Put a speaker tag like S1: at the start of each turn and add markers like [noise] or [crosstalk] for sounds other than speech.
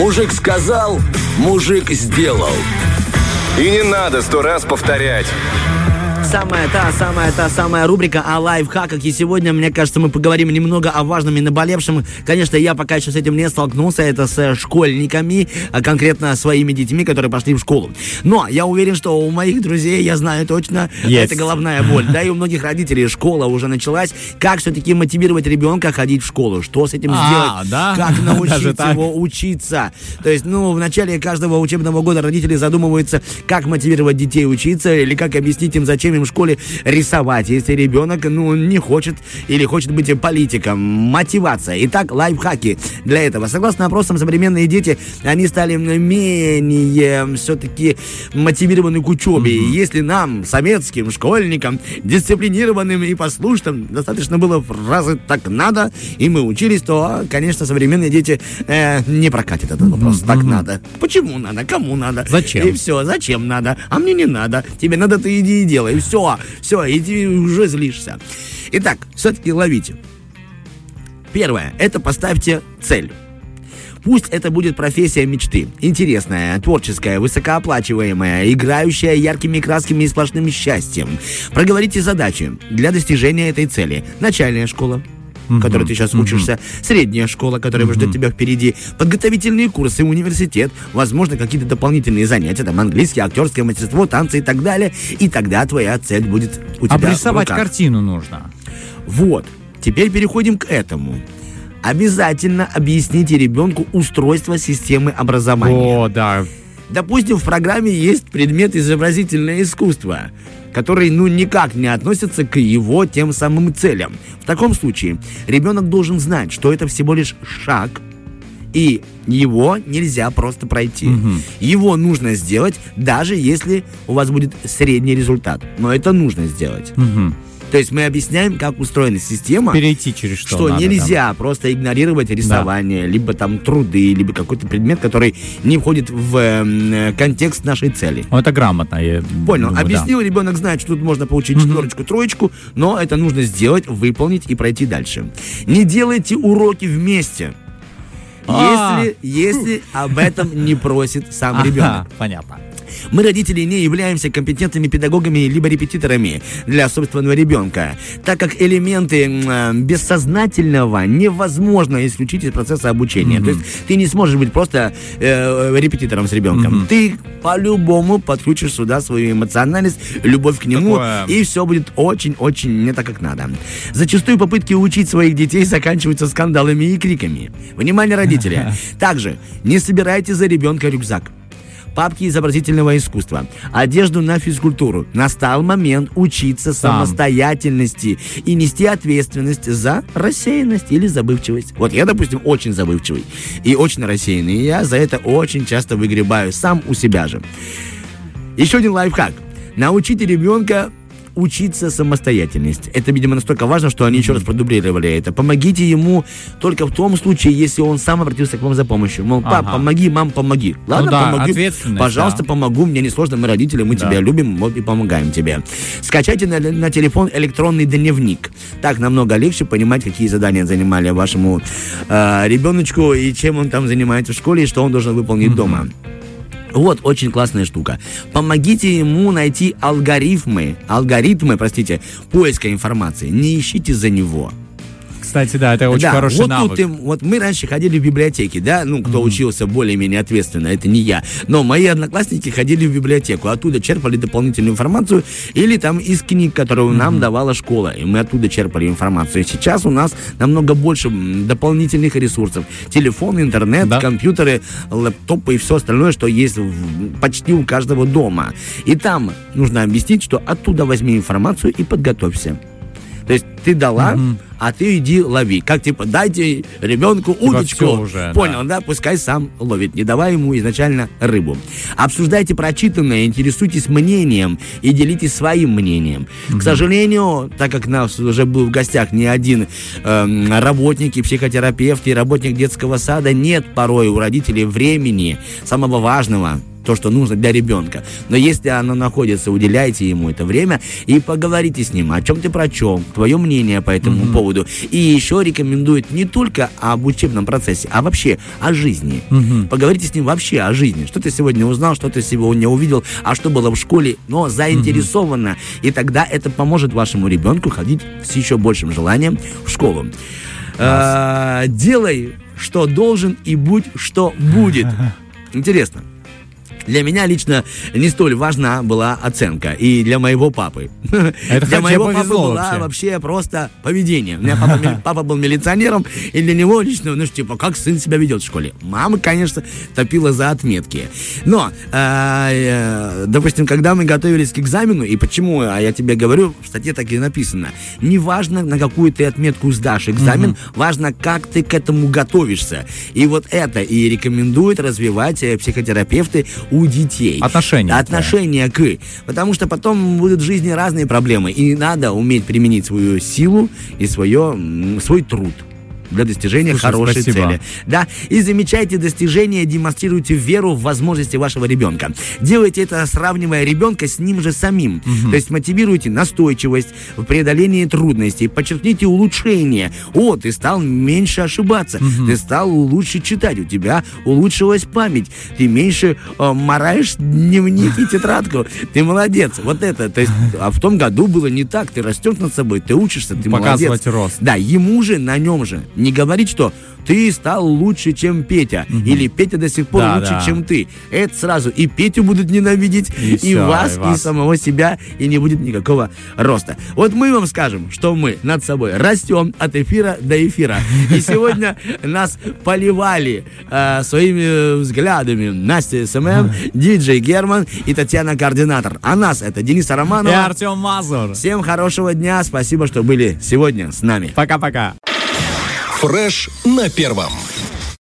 S1: Мужик сказал, мужик сделал.
S2: И не надо сто раз повторять
S3: самая та, самая та, самая рубрика о лайфхаках. И сегодня, мне кажется, мы поговорим немного о важном и наболевшем. Конечно, я пока еще с этим не столкнулся. Это с школьниками, а конкретно своими детьми, которые пошли в школу. Но я уверен, что у моих друзей, я знаю точно, yes. это головная боль. Да, и у многих родителей школа уже началась. Как все-таки мотивировать ребенка ходить в школу? Что с этим а, сделать?
S4: Да?
S3: Как [laughs] научить его учиться? То есть, ну, в начале каждого учебного года родители задумываются, как мотивировать детей учиться или как объяснить им, зачем им в школе рисовать, если ребенок, ну, не хочет или хочет быть политиком. Мотивация. Итак, лайфхаки для этого. Согласно опросам, современные дети, они стали менее все-таки мотивированы к учебе. Mm-hmm. Если нам, советским школьникам, дисциплинированным и послушным, достаточно было фразы «так надо», и мы учились, то, конечно, современные дети э, не прокатят этот вопрос. Mm-hmm. Так надо. Почему надо? Кому надо?
S4: Зачем?
S3: И все. Зачем надо? А мне не надо. Тебе надо, ты иди и делай. Все все, все, и ты уже злишься. Итак, все-таки ловите. Первое, это поставьте цель. Пусть это будет профессия мечты. Интересная, творческая, высокооплачиваемая, играющая яркими красками и сплошным счастьем. Проговорите задачи для достижения этой цели. Начальная школа, mm-hmm. которой ты сейчас mm-hmm. учишься, средняя школа, которая mm-hmm. ждет тебя впереди, подготовительные курсы, университет, возможно, какие-то дополнительные занятия, там английский, актерское мастерство, танцы и так далее. И тогда твоя цель будет у тебя
S4: Обрисовать картину нужно.
S3: Вот. Теперь переходим к этому. Обязательно объясните ребенку устройство системы образования.
S4: О, да.
S3: Допустим, в программе есть предмет изобразительное искусство который ну никак не относится к его тем самым целям. В таком случае ребенок должен знать, что это всего лишь шаг, и его нельзя просто пройти. Угу. Его нужно сделать, даже если у вас будет средний результат. Но это нужно сделать.
S4: Угу.
S3: То есть мы объясняем, как устроена система.
S4: Перейти через что
S3: Что надо, нельзя там. просто игнорировать рисование, да. либо там труды, либо какой-то предмет, который не входит в э, контекст нашей цели.
S4: Ну, это грамотно. Я
S3: Понял. Думаю, Объяснил, да. ребенок знает, что тут можно получить четверочку, троечку, но это нужно сделать, выполнить и пройти дальше. Не делайте уроки вместе. А. Если, если об этом не просит сам ребенок.
S4: Понятно.
S3: Мы, родители, не являемся компетентными педагогами либо репетиторами для собственного ребенка, так как элементы э, бессознательного невозможно исключить из процесса обучения. Mm-hmm. То есть ты не сможешь быть просто э, репетитором с ребенком. Mm-hmm. Ты по-любому подключишь сюда свою эмоциональность, любовь к нему, Такое... и все будет очень-очень не так, как надо. Зачастую попытки учить своих детей заканчиваются скандалами и криками. Внимание, родители! [laughs] Также не собирайте за ребенка рюкзак папки изобразительного искусства, одежду на физкультуру. Настал момент учиться Сам. самостоятельности и нести ответственность за рассеянность или забывчивость. Вот я, допустим, очень забывчивый и очень рассеянный, и я за это очень часто выгребаю сам у себя же. Еще один лайфхак. Научите ребенка учиться самостоятельность. Это, видимо, настолько важно, что они еще раз продублировали это. Помогите ему только в том случае, если он сам обратился к вам за помощью. Мол, пап, ага. помоги, мам, помоги.
S4: Ну Ладно, ну, да, помоги.
S3: Пожалуйста,
S4: да.
S3: помогу. Мне не сложно, мы родители, мы да. тебя любим, вот и помогаем тебе. Скачайте на, на телефон электронный дневник. Так намного легче понимать, какие задания занимали вашему э, ребеночку и чем он там занимается в школе и что он должен выполнить mm-hmm. дома. Вот, очень классная штука. Помогите ему найти алгоритмы, алгоритмы, простите, поиска информации. Не ищите за него
S4: кстати, да, это очень
S3: да,
S4: хороший
S3: вот
S4: навык.
S3: Тут им, вот мы раньше ходили в библиотеки, да, ну, кто mm-hmm. учился более-менее ответственно, это не я. Но мои одноклассники ходили в библиотеку, оттуда черпали дополнительную информацию или там из книг, которую mm-hmm. нам давала школа, и мы оттуда черпали информацию. Сейчас у нас намного больше дополнительных ресурсов. Телефон, интернет, да. компьютеры, лэптопы и все остальное, что есть в, почти у каждого дома. И там нужно объяснить, что оттуда возьми информацию и подготовься. То есть ты дала, mm-hmm. а ты иди лови. Как типа, дайте ребенку типа удочку.
S4: Уже,
S3: Понял, да. да? Пускай сам ловит. Не давай ему изначально рыбу. Обсуждайте прочитанное, интересуйтесь мнением и делитесь своим мнением. Mm-hmm. К сожалению, так как нас уже был в гостях не один э, работник и психотерапевт, и работник детского сада, нет порой у родителей времени самого важного то, что нужно для ребенка. Но если оно находится, уделяйте ему это время и поговорите с ним, о чем ты прочел, твое мнение по этому mm-hmm. поводу. И еще рекомендует не только об учебном процессе, а вообще о жизни. Mm-hmm. Поговорите с ним вообще о жизни. Что ты сегодня узнал, что ты сегодня увидел, а что было в школе, но заинтересованно. Mm-hmm. И тогда это поможет вашему ребенку ходить с еще большим желанием в школу. А, делай, что должен, и будь, что будет. [laughs] Интересно. Для меня лично не столь важна была оценка. И для моего папы.
S4: Это
S3: для моего папы была
S4: вообще.
S3: вообще просто поведение. У меня папа, [laughs] папа был милиционером, и для него лично, ну, типа, как сын себя ведет в школе. Мама, конечно, топила за отметки. Но, э, э, допустим, когда мы готовились к экзамену, и почему, а я тебе говорю, в статье так и написано, не важно, на какую ты отметку сдашь экзамен, важно, как ты к этому готовишься. И вот это и рекомендуют развивать э, психотерапевты у детей.
S4: Отношение.
S3: Отношение к. Потому что потом будут в жизни разные проблемы. И надо уметь применить свою силу и свое, свой труд для достижения
S4: Слушай,
S3: хорошей
S4: спасибо.
S3: цели. Да, и замечайте достижения, демонстрируйте веру в возможности вашего ребенка. Делайте это, сравнивая ребенка с ним же самим. То есть мотивируйте настойчивость в преодолении трудностей, подчеркните улучшение. О, ты стал меньше ошибаться, ты стал лучше читать, у тебя улучшилась память, ты меньше э, мораешь дневник и тетрадку. Ты молодец. Вот это. То есть, а в том году было не так. Ты растешь над собой, ты учишься, ты
S4: Показывать
S3: молодец.
S4: рост.
S3: Да, ему же, на нем же. Не говорить, что ты стал лучше, чем Петя. Или Петя до сих пор
S4: Да,
S3: лучше,
S4: да.
S3: чем ты. Это сразу. И Петю будут ненавидеть,
S4: И
S3: и,
S4: всё,
S3: вас,
S4: и
S3: и,
S4: вас.
S3: самого себя, и не будет никакого роста. Вот мы вам скажем, что мы над собой растем от эфира до эфира. И [laughs] сегодня нас поливали э, своими взглядами Настя СММ, диджей Герман и Татьяна Координатор. А нас это Денис
S4: И
S3: Романова.
S4: Артем Мазур.
S3: Всем хорошего дня. Спасибо, что были сегодня с нами.
S4: Пока-пока.
S5: Фреш на первом.